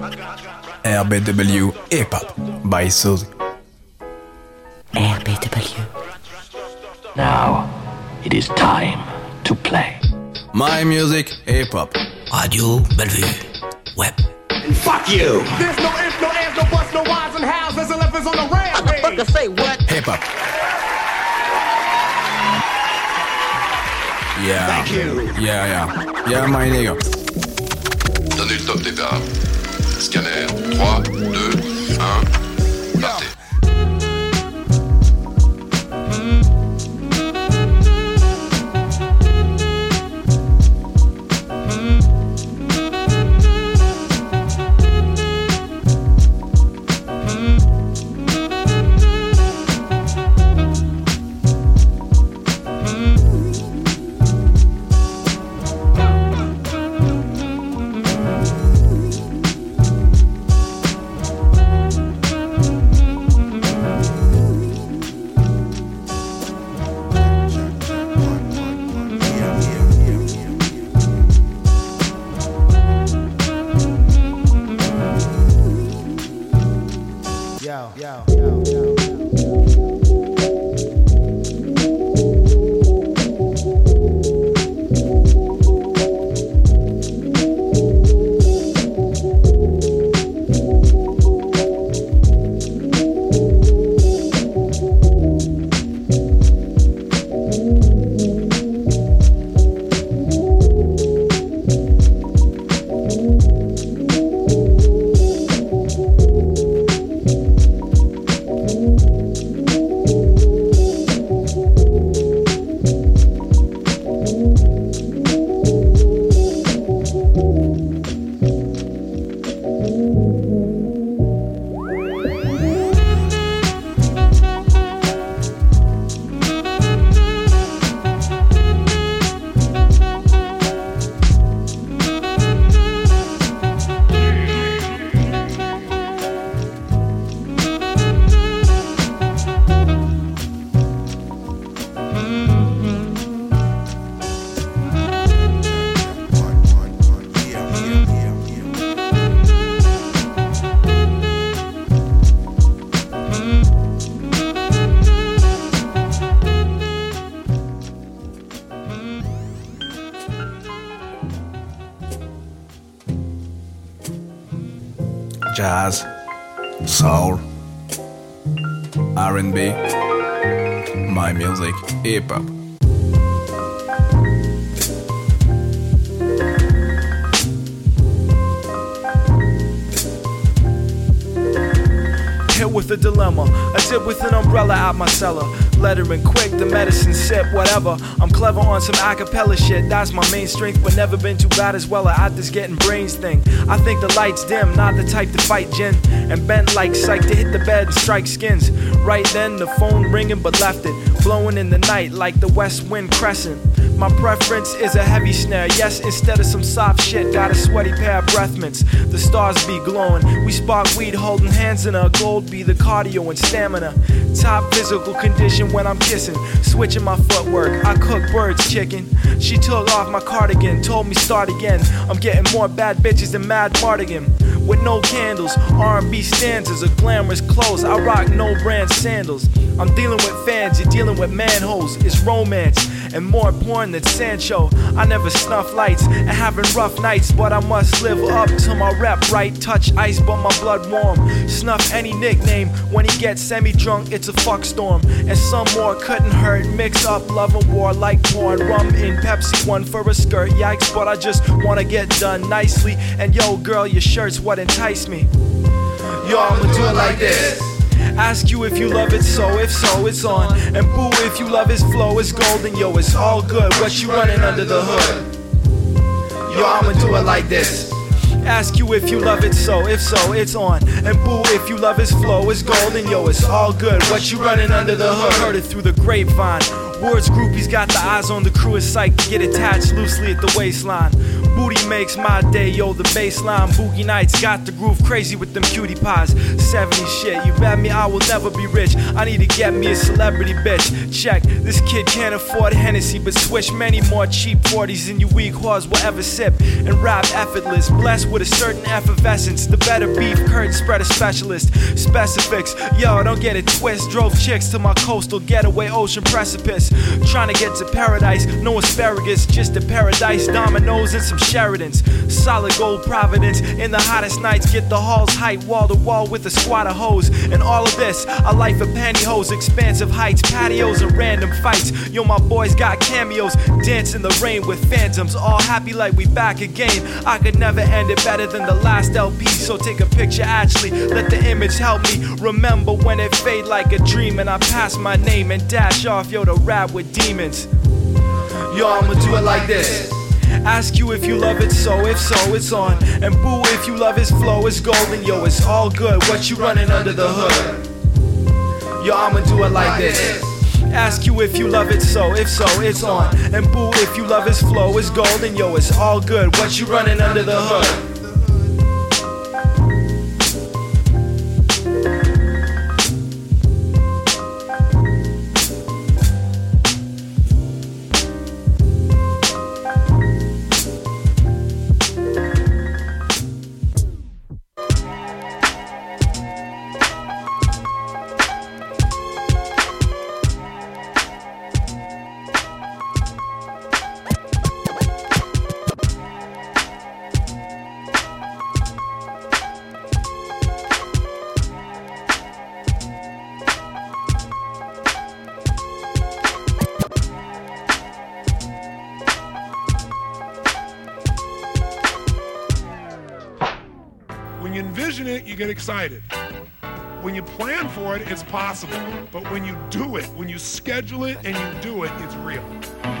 RBW Hip Hop by Suzy. RBW. Now, it is time to play. My music, hip hop. Radio Bellevue. Web. And Fuck you! There's no ifs, no ands, no buts, no whys and hows. There's elephants on the rampage. say what? Hip hop. Yeah. Thank you. Yeah, yeah. Yeah, my nigga. Donnez le top des tables. Scanner. 3, 2, Jazz, soul, R&B. My music, hip hop. With a dilemma, a tip with an umbrella out my cellar. Lettering quick, the medicine sip, whatever. I'm clever on some acapella shit, that's my main strength, but never been too bad as well at this getting brains thing. I think the lights dim, not the type to fight gin. And bent like psych to hit the bed and strike skins. Right then, the phone ringing, but left it. Blowing in the night like the west wind crescent. My preference is a heavy snare. Yes, instead of some soft shit, got a sweaty pair of breath mints. The stars be glowing. We spark weed holding hands in a gold be the cardio and stamina. Top physical condition when I'm kissing. Switching my footwork. I cook birds chicken. She took off my cardigan, told me start again. I'm getting more bad bitches than Madmartigan. With no candles, R&B stanzas, or glamorous clothes. I rock no brand sandals. I'm dealing with fans, you're dealing with manholes. It's romance and more porn than Sancho. I never snuff lights and having rough nights, but I must live up to my rep. Right, touch ice, but my blood warm. Snuff any nickname when he gets semi drunk. It's a fuck storm, and some more couldn't hurt. Mix up love and war like porn. Rum in Pepsi, one for a skirt. Yikes, but I just wanna get done nicely. And yo, girl, your shirt's what enticed me. Yo, I'ma do it like this. Ask you if you love it, so if so, it's on. And boo, if you love his flow, it's golden, yo, it's all good. What you running under the hood? Yo, I'ma do it like this. Ask you if you love it, so if so, it's on. And boo, if you love his flow, it's golden, yo, it's all good. What you running under the hood? Heard it through the grapevine. Words groupies got the eyes on the crew it's psyched to get attached loosely at the waistline. Booty makes my day, yo, the baseline. Boogie nights got the groove crazy with them cutie pies. 70 shit, you bet me I will never be rich. I need to get me a celebrity bitch. Check, this kid can't afford Hennessy, but switch many more cheap 40s than you weak whores will ever sip. And rap effortless, blessed with a certain effervescence. The better beef, curtain spreader specialist. Specifics, yo, don't get it twist. Drove chicks to my coastal getaway ocean precipice. Trying to get to paradise, no asparagus, just a paradise. Dominoes and some Sheridans. Solid gold providence. In the hottest nights, get the halls hype wall to wall with a squad of hoes. And all of this, a life of pantyhose, expansive heights, patios, and random fights. Yo, my boys got cameos, dance in the rain with phantoms. All happy like we back again. I could never end it better than the last LP. So take a picture, actually. Let the image help me remember when it fade like a dream. And I pass my name and dash off, yo, to rap with demons. Yo, I'ma do it like this. Ask you if you love it, so if so, it's on. And boo, if you love his flow, it's golden, yo, it's all good. What you running under the hood? Yo, I'ma do it like this. Ask you if you love it, so if so, it's on. And boo, if you love his flow, it's golden, yo, it's all good. What you running under the hood? Excited. When you plan for it, it's possible. But when you do it, when you schedule it and you do it, it's real.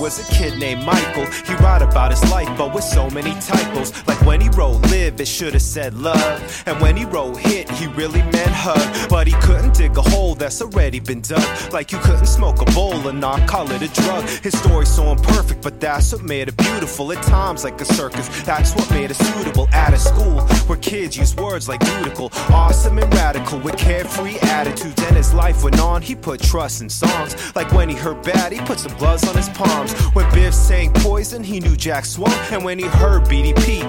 Was a kid named Michael. He wrote about his life, but with so many typos. Like when he wrote live, it should have said love. And when he wrote hit, he really meant hug. But he couldn't dig a hole that's already been dug. Like you couldn't smoke a bowl and not call it a drug. His story's so imperfect, but that's what made it beautiful. At times, like a circus, that's what made it suitable. At a school where kids use words like beautiful, awesome and radical with carefree attitudes. And his life went on, he put trust in songs. Like when he heard bad, he put some gloves on his palms. When Biff sang poison, he knew Jack swung. And when he heard BDP,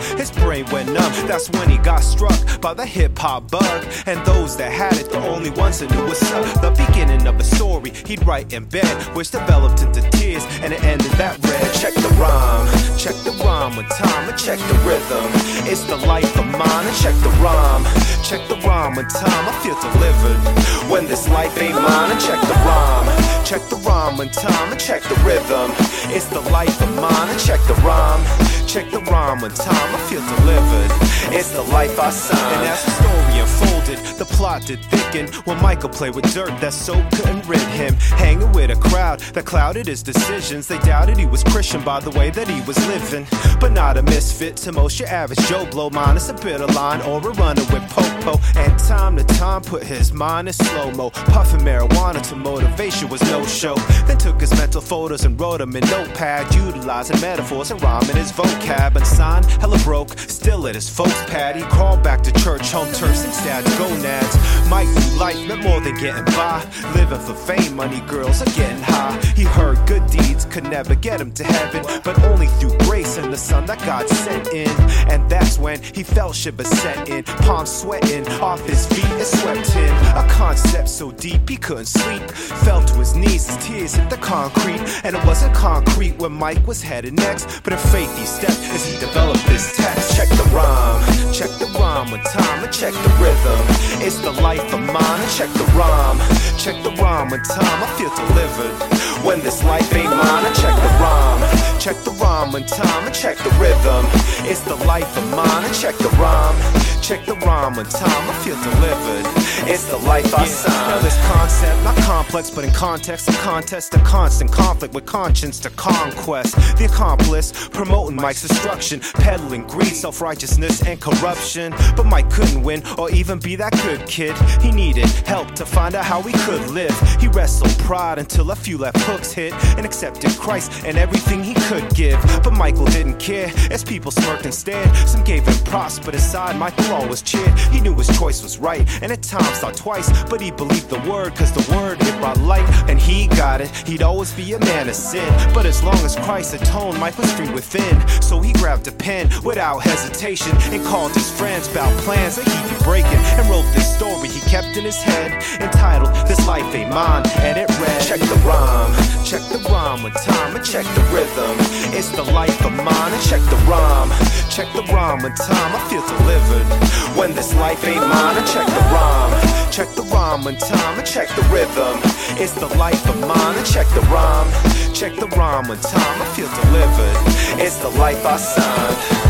brain went numb. That's when he got struck by the hip hop bug. And those that had it, the only ones that knew what's up. The beginning of a story he'd write in bed, which developed into tears, and it ended that read. Check the rhyme, check the rhyme with time, and check the rhythm. It's the life of mine, and check the rhyme, check the rhyme with time. I feel delivered when this life ain't mine, and check the rhyme, check the rhyme with time, and check the rhythm. It's the life of mine, and check the rhyme, check the rhyme with time. I feel delivered. It's the life I signed. And as the story unfolded, the plot did thicken when Michael played with dirt that so couldn't rid him. Hanging with a crowd that clouded his decisions. They doubted he was Christian by the way that he was living. But not a misfit to most your average Joe Blow, minus a bit of line or a runner with popo. And time to time put his mind in slow mo. Puffing marijuana to motivation was no show. Then took his mental photos and wrote them in notepad, utilizing metaphors and rhyming his vocab. And sign hella broke, still at his folks' pad. He crawled back to church, home turfs and stats, gonads. Mike knew life meant more than getting by. Living for fame, money, girls, are getting high. He heard good deeds could never get him to heaven, but only through grace and the sun that God sent in. And that's when he felt shivers set in, palms sweating off his feet and swept in. A concept so deep he couldn't sleep. Fell to his knees his tears hit the concrete, and it wasn't concrete where Mike was headed next, but in faith he stepped as he developed this text. Check the rhyme, check the rhyme with time, and check the rhythm. It's the life of mine, and check the rhyme, check the rhyme with time. I feel delivered when this life ain't mine. And check the rhyme, check the rhyme with time, and check the rhythm. It's the life of mine, and check the rhyme, check the rhyme with time. I feel delivered. It's the life I sign. Now this concept, not complex, but in context, a contest, a constant conflict with conscience to conquest. The accomplice, promoting Mike's destruction, peddling greed, self righteousness, and corruption. But Mike couldn't win or even be that good kid. He needed help to find out how he could live. He wrestled pride until a few left hooks hit and accepted Christ and everything he could give. But Michael didn't care as people smirked and stared. Some gave him props, but aside, Michael always cheered. He knew his choice was right, and at times thought twice, but he believed the word, cause the word it brought light, and he got it. He'd always be a man of sin, but as long as Christ atoned, Mike was free within. So he grabbed a pen without hesitation and called his friends about plans that he'd be breaking, and wrote this story he kept in his head, entitled This Life Ain't Mine, and it read Check the rhyme, check the rhyme with time, and check the rhythm. It's the life of mine, and check the rhyme, check the rhyme with time. I feel delivered when this life ain't mine, and check the rhyme, check the rhyme with time, and check the rhythm. It's the life of mine, and check the rhyme, check the rhyme with time. I feel delivered. It's the life I signed.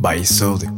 By Soul.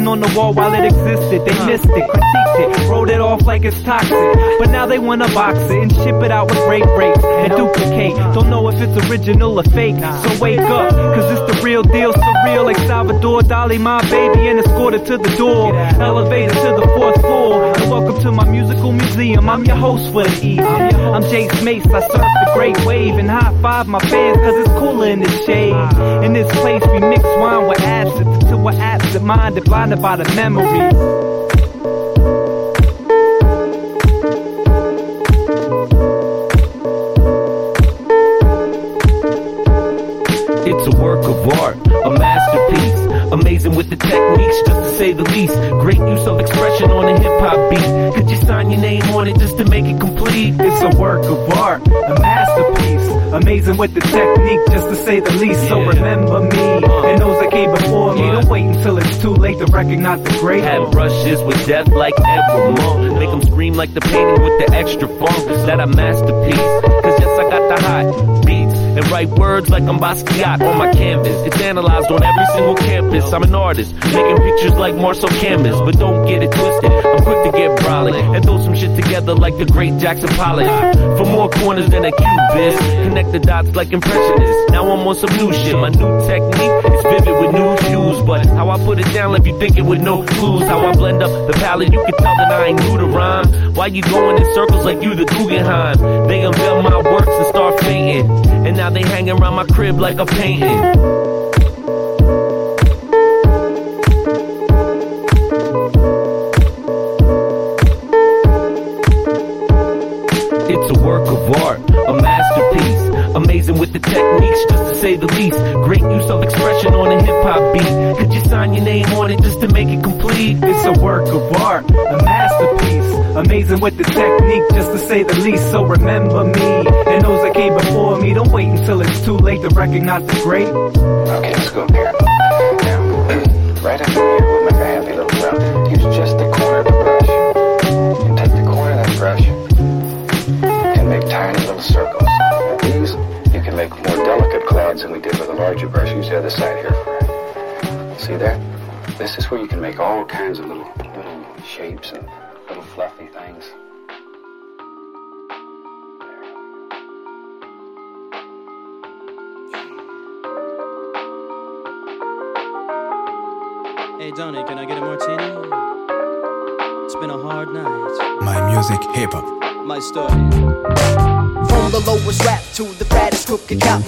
on the wall while it existed. They missed it, critiqued it, wrote it off like it's toxic. But now they wanna box it and ship it out with great rates and duplicate. Don't know if it's original or fake. So wake up, cause it's the real deal, surreal like Salvador Dali, my baby, and escorted to the door. Elevated to the fourth floor. And welcome to my musical museum. I'm your host for the evening. I'm Jace Mace, I surf the great wave and high five my fans cause it's cooler in the shade. In this place we mix wine with acid to we're absent minded, blinded by the. It's a work of art, a masterpiece. Amazing with the techniques, just to say the least. Great use of expression on a hip hop beat. Could you sign your name on it just to make it complete? It's a work of art, a masterpiece. Amazing with the technique, just to say the least. So remember me uh-huh. and those that came before me. Don't wait until it's too late to recognize the great. Had brushes with death like Edvard Munch. Make them scream like the painting with the extra funk. That a masterpiece. Cause yes, I got the hot beats and write words like I'm Basquiat on my canvas. It's analyzed on every single campus. I'm an artist, making pictures like Marcel Canvas, but don't get it twisted. I'm quick to get brolic and throw some shit together like the great Jackson Pollock. For more corners than a cubist, connect the dots like impressionists. Now I'm on some new shit. My new technique is vivid with new hues, but how I put it down if you think it with no clues. How I blend up the palette, you can tell that I ain't new to rhyme. Why you going in circles like you the Guggenheim? They unveil my works and start fainting, and now they hang around my crib like a painting. With the technique, just to say the least. So remember me and those that came before me. Don't wait until it's too late to recognize the great. Okay, let's go here. Now, right up here, we'll make a happy little round. Use just the corner of the brush. And take the corner of that brush and make tiny little circles. Now, these, you can make more delicate clouds than we did with a larger brush. Use the other side here. See that? This is where you can make all kinds of little, little shapes and Hey, Donnie, can I get a martini? It's been a hard night. My music hip hop. My story. From the lowest rap to the fattest crooked cop.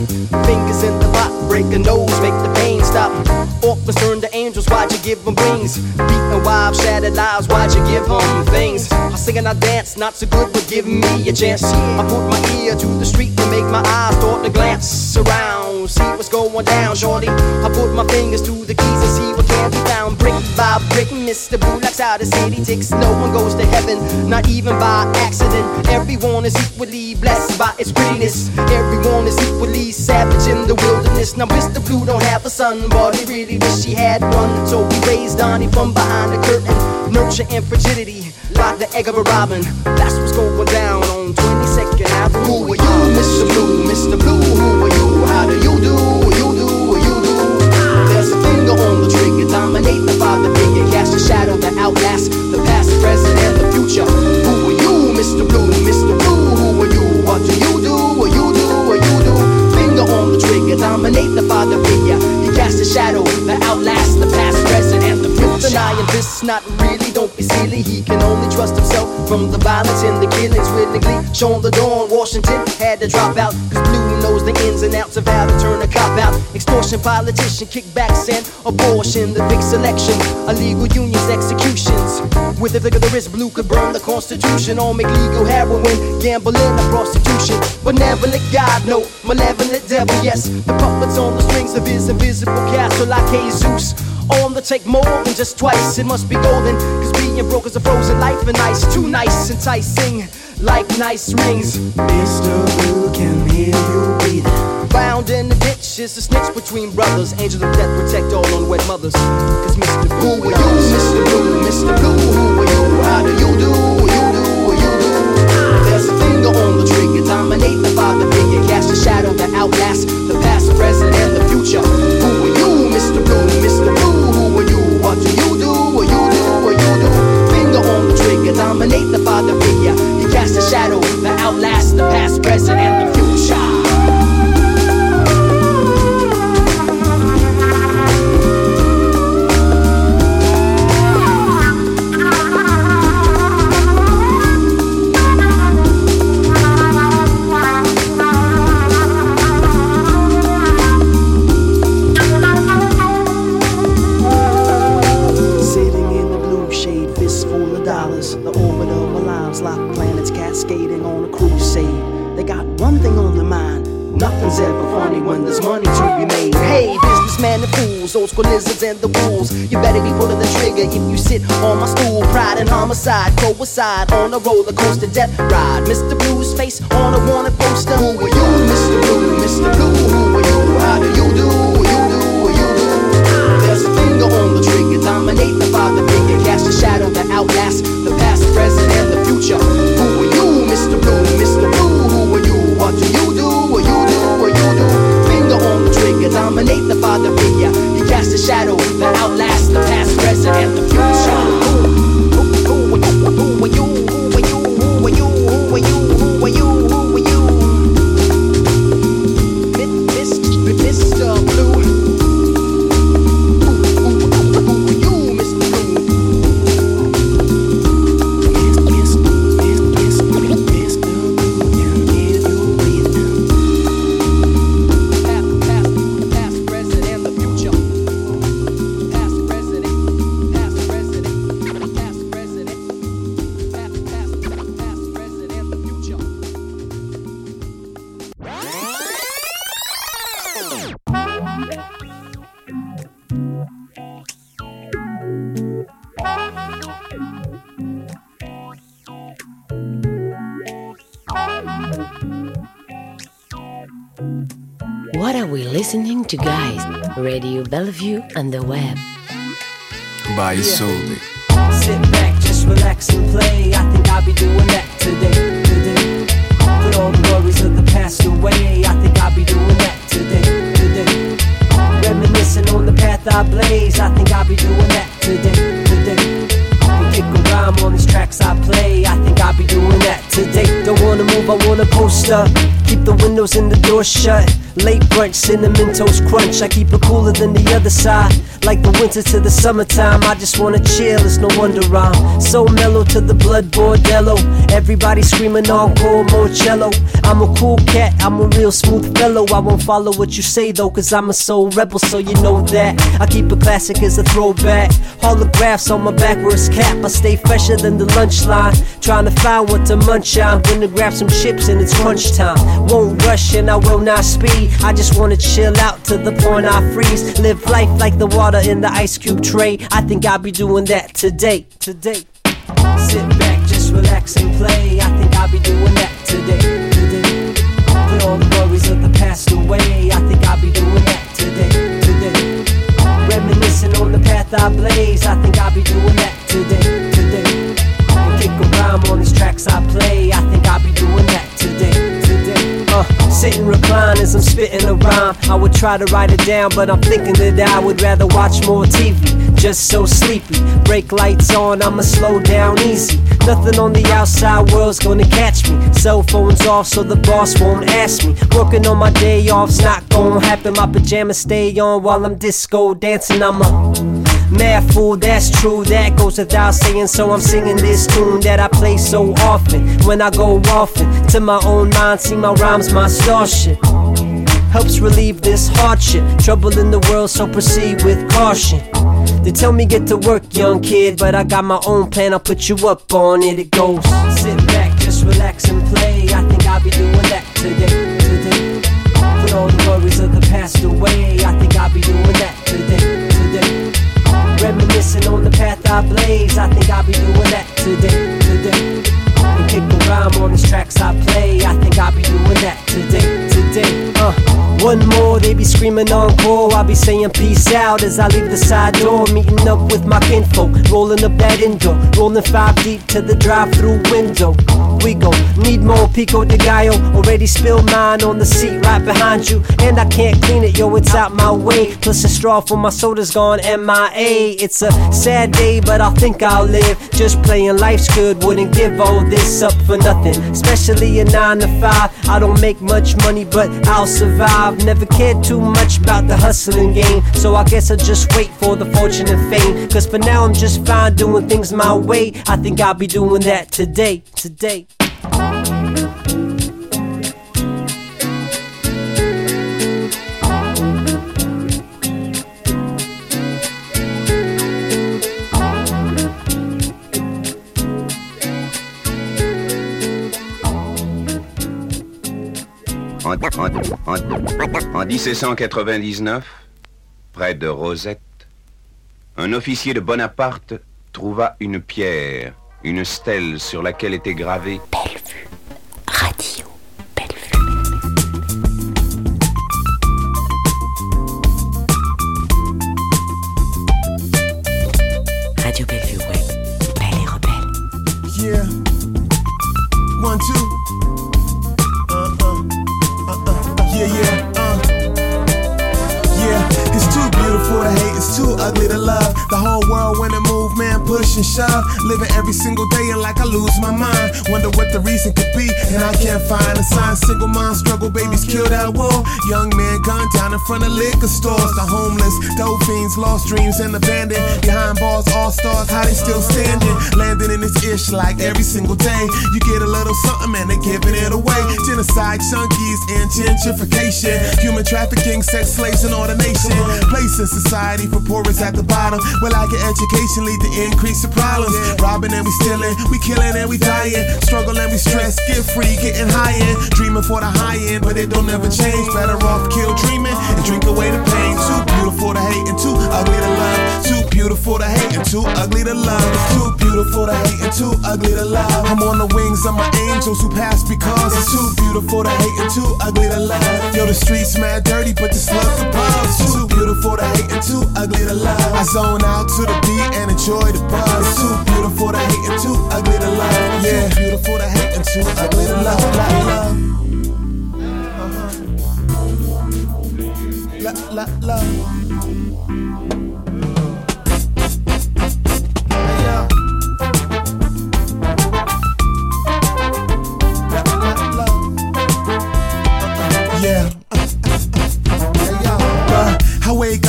Fingers in the pot, break a nose, make the pain stop. Orphans turn to angels, why'd you give them wings? Beating wives, shattered lives, why'd you give them things? I sing and I dance, not so good, but give me a chance. I put my ear to the street and make my eyes start to glance around. See what's going down, shorty. I put my fingers to the keys and see what can be found. Brick by brick, Mr. Bullock's out of city ticks. No one goes to heaven, not even by accident. Everyone is equally blessed by its prettiness. Everyone is equally savage in the wilderness. Now Mr. Blue don't have a son, but he really wish he had one. So we raised Donnie from behind the curtain. Nurture and frigidity, like the egg of a robin. That's what's going down on 22nd Avenue. Who are you, Mr. Blue? Mr. Blue, who are you? Do you do? You do, you do. There's a finger on the trigger, dominate the father figure, cast a shadow that outlasts the past, present, and the future. Who are you, Mr. Blue? Mr. Blue, who are you? What do you do? What you do? What you do? Finger on the trigger, dominate the father figure. He casts a shadow that outlasts the past, present, and the future. Denying this, not really. He can only trust himself from the violence and the killings willingly. Shown the dawn, Washington had to drop out. Cause Blue knows the ins and outs of how to turn a cop out. Extortion, politician, kickbacks, and abortion. The big selection, illegal unions, executions. With a flick of the wrist, Blue could burn the Constitution or make legal heroin, gambling, and prostitution. Benevolent God, no malevolent devil, yes. The puppets on the strings of his invisible castle like Jesus. On the take more than just twice, it must be golden. Being broke is a frozen life and ice. Too nice, enticing, like nice rings. Mr. Blue can hear you breathing. Found in the ditch is a snitch between brothers. Angels of death protect all unwed mothers. Cause Mr. Blue, who are you? Mr. Blue, Mr. Blue, who are you? How do you do? You do, you do. There's a finger on the trigger, dominate the father figure. Cast a shadow that outlasts the past, present, and the future. Who are you, Mr. Blue, Mr. Blue? Who are you? What do you the dominate the father figure. He casts a shadow that outlasts the past, present, and the on a roller coaster death ride. Mr. Blue's face on a wanted poster. Who are you, Mr. Blue? Mr. Blue, who are you? How do you do? You do, listening to, guys? Radio Bellevue and the web. By Solely. Sit back, just relax and play. I think I'll be doing that today. Today. Put all the worries of the past away. I think I'll be doing that today. Today. Reminiscing on the path I blaze. I think I'll be doing that today. Today. Kick a rhyme on these tracks I play. I think I'll be doing that today. Don't wanna move, I wanna post up. Keep the windows and the doors shut. Late brunch, cinnamon toast crunch. I keep it cooler than the other side. Like the winter to the summertime, I just wanna chill. It's no wonder I'm so mellow to the blood bordello. Everybody screaming encore, more cello. I'm a cool cat, I'm a real smooth fellow. I won't follow what you say though, cause I'm a soul rebel, so you know that. I keep it classic as a throwback. Holographs on my backwards cap. I stay fresher than the lunch line. Trying to find what to munch on. Gonna grab some chips and it's crunch time. Won't rush and I will not speed. I just wanna chill out to the point I freeze. Live life like the water in the ice cube tray. I think I'll be doing that today. Today. Sit back, just relax and play. I think I'll be doing that today. Today. Put all the worries of the past away. I think I'll be doing that today. Today. Reminiscing on the path I blaze. I think I'll be doing that today. Today. As I'm spitting a rhyme. I would try to write it down, but I'm thinking that I would rather watch more TV. Just so sleepy. Break lights on, I'ma slow down easy. Nothing on the outside world's gonna catch me. Cell phones off so the boss won't ask me. Working on my day off's not gonna happen. My pajamas stay on while I'm disco dancing. I'm a Mad fool, that's true, that goes without saying. So I'm singing this tune that I play so often. When I go often to my own mind, see my rhymes, my starship. Helps relieve this hardship. Trouble in the world, so proceed with caution. They tell me get to work, young kid, but I got my own plan. I'll put you up on it. It goes. Sit back, just relax and play. I think I'll be doing that. Today. Screaming encore. I'll be saying peace out as I leave the side door. Meeting up with my kinfolk, rolling up that indoor. Rolling five deep to the drive through window. We go, need more pico de gallo. Already spilled mine on the seat right behind you. And I can't clean it, yo, it's out my way. Plus, a straw for my soda's gone MIA. It's a sad day, but I think I'll live. Just playing life's good, wouldn't give all this up for nothing. Especially a 9 to 5. I don't make much money, but I'll survive. Never cared too much about the So I guess I'll just wait for the fortune and fame. Cause for now I'm just fine doing things my way. I think I'll be doing that today, today. En, en- en- en 1799, près de Rosette, un officier de Bonaparte trouva une pierre, une stèle sur laquelle était gravé Radio. Radio push and shove. Living every single day and like I lose my mind. Wonder what the reason could be, and I can't find a sign. Single mom struggle, babies killed at war. Young man gunned down in front of liquor stores. The homeless, dope fiends, lost dreams and abandoned. Behind bars, all stars, how they still standing. Landing in this ish like every single day. You get a little something, man, they giving it away. Genocide, chunkies, and gentrification. Human trafficking, sex slaves, and ordination. Place in society for poorest at the bottom. Where lack of education lead to increase of problems. Robbing and we stealing, we killing and we dying. Struggle and we stress, get free, getting high end. Dreaming for the high end, but it don't ever change. Better off kill dreaming and drink away the pain. Too beautiful to hate and too ugly to love. Too beautiful to hate and too ugly to love. Beautiful to hate and too ugly to love. I'm on the wings of my angels who pass because it's too beautiful to hate and too ugly to love. Yo, the streets mad dirty, but the slugs above. It's too beautiful to hate and too ugly to love. I zone out to the beat and enjoy the buzz. It's too beautiful to hate and too ugly to love. Yeah, too beautiful to hate and too ugly to love. love, love. La, la, uh-huh. love.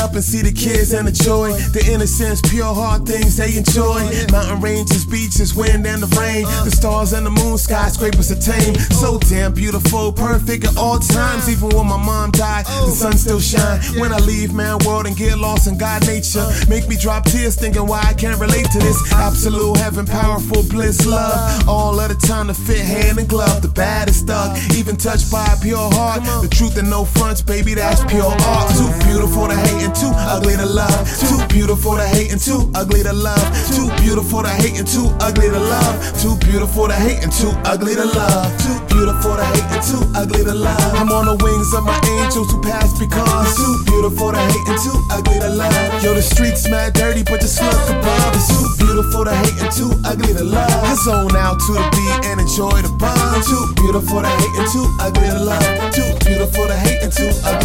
Up and see the kids and the joy, the innocence, pure heart things they enjoy. Mountain ranges, beaches, wind and the rain, the stars and the moon, skyscrapers are tame. So damn beautiful, perfect at all times. Even when my mom died, the sun still shine. When I leave man world and get lost in God nature, make me drop tears thinking why I can't relate to this absolute heaven, powerful bliss, love. All of the time to fit hand and glove, the baddest thug, even touched by a pure heart. The truth and no fronts, baby, that's pure art. Too beautiful to hate and too ugly to love. Too beautiful to hate and too ugly to love. Too beautiful to hate and too ugly to love. Too beautiful to hate and too ugly to love. Too beautiful to hate and too ugly to love. I'm on the wings of my angels who pass because too beautiful to hate and too ugly to love. Yo, the streets mad dirty, but the slug above is too beautiful to hate and too ugly to love. I zone out to the beat and enjoy the buzz. Too beautiful to hate and too ugly to love. Too beautiful to hate and too ugly